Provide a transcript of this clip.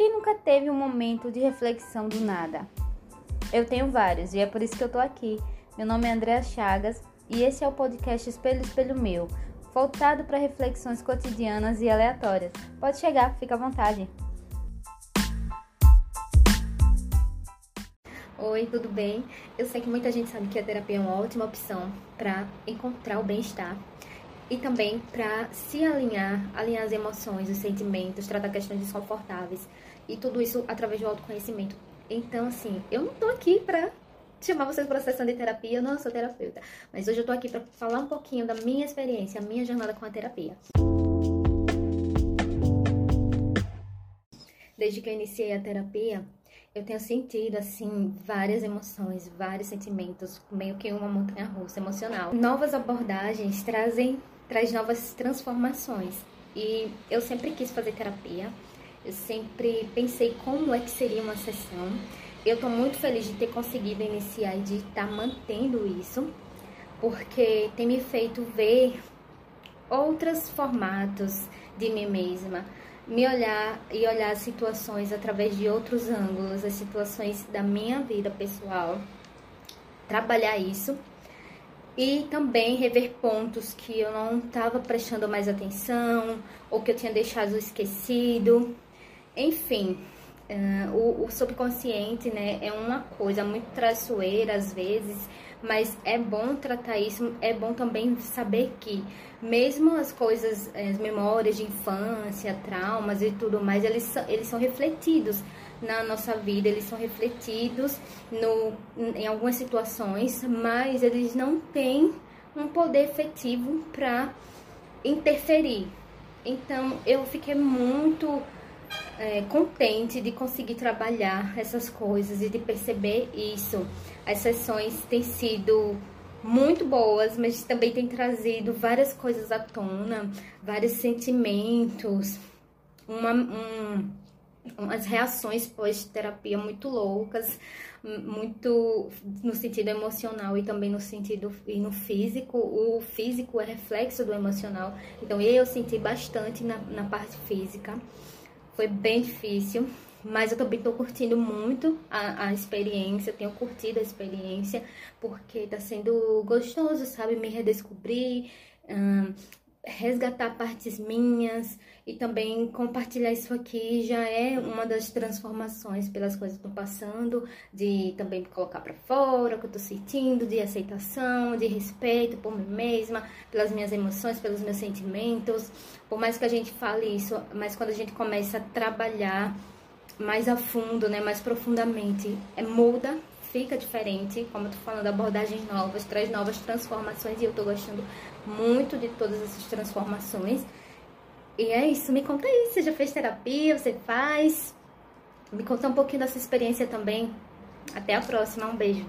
Quem nunca teve um momento de reflexão do nada? Eu tenho vários e é por isso que eu tô aqui. Meu nome é Andréa Chagas e esse é o podcast Espelho Espelho Meu, voltado para reflexões cotidianas e aleatórias. Pode chegar, fica à vontade. Oi, tudo bem? Eu sei que muita gente sabe que a terapia é uma ótima opção para encontrar o bem-estar e também para se alinhar, alinhar as emoções, os sentimentos, tratar questões desconfortáveis e tudo isso através do autoconhecimento. Então, assim, eu não tô aqui para chamar vocês para sessão de terapia, eu não sou terapeuta, mas hoje eu tô aqui para falar um pouquinho da minha experiência, a minha jornada com a terapia. Desde que eu iniciei a terapia, eu tenho sentido, assim, várias emoções, vários sentimentos, meio que uma montanha russa emocional. Novas abordagens trazem traz novas transformações. E eu sempre quis fazer terapia, eu sempre pensei como é que seria uma sessão. Eu estou muito feliz de ter conseguido iniciar e de estar tá mantendo isso, porque tem me feito ver outros formatos de mim mesma, me olhar e olhar as situações através de outros ângulos, as situações da minha vida pessoal, trabalhar isso e também rever pontos que eu não estava prestando mais atenção ou que eu tinha deixado esquecido. Enfim, uh, o, o, subconsciente né, é uma coisa muito traiçoeira às vezes, mas é bom tratar isso, é bom também saber que mesmo as coisas, as memórias de infância, traumas e tudo mais, eles, eles são refletidos na nossa vida, eles são refletidos no, em algumas situações, mas eles não têm um poder efetivo para interferir. Então eu fiquei muito é, contente de conseguir trabalhar essas coisas e de perceber isso. As sessões têm sido muito boas, mas também têm trazido várias coisas à tona, vários sentimentos, uma, um, umas reações pós-terapia muito loucas, muito no sentido emocional e também no sentido e no físico. O físico é reflexo do emocional, então eu senti bastante na, na parte física. Foi bem difícil, mas eu também estou curtindo muito a, a experiência, tenho curtido a experiência, porque está sendo gostoso, sabe? Me redescobrir, resgatar partes minhas e também compartilhar isso aqui já é uma das transformações pelas coisas que estou passando, de também colocar para fora o que eu estou sentindo, de aceitação, de respeito por mim mesma, pelas minhas emoções, pelos meus sentimentos. Por mais que a gente fale isso, mas quando a gente começa a trabalhar mais a fundo, né, mais profundamente, é muda fica diferente, como eu tô falando, abordagens novas, traz novas transformações e eu tô gostando muito de todas essas transformações. E é isso, me conta aí, você já fez terapia, você faz? Me conta um pouquinho dessa experiência também. Até a próxima, um beijo.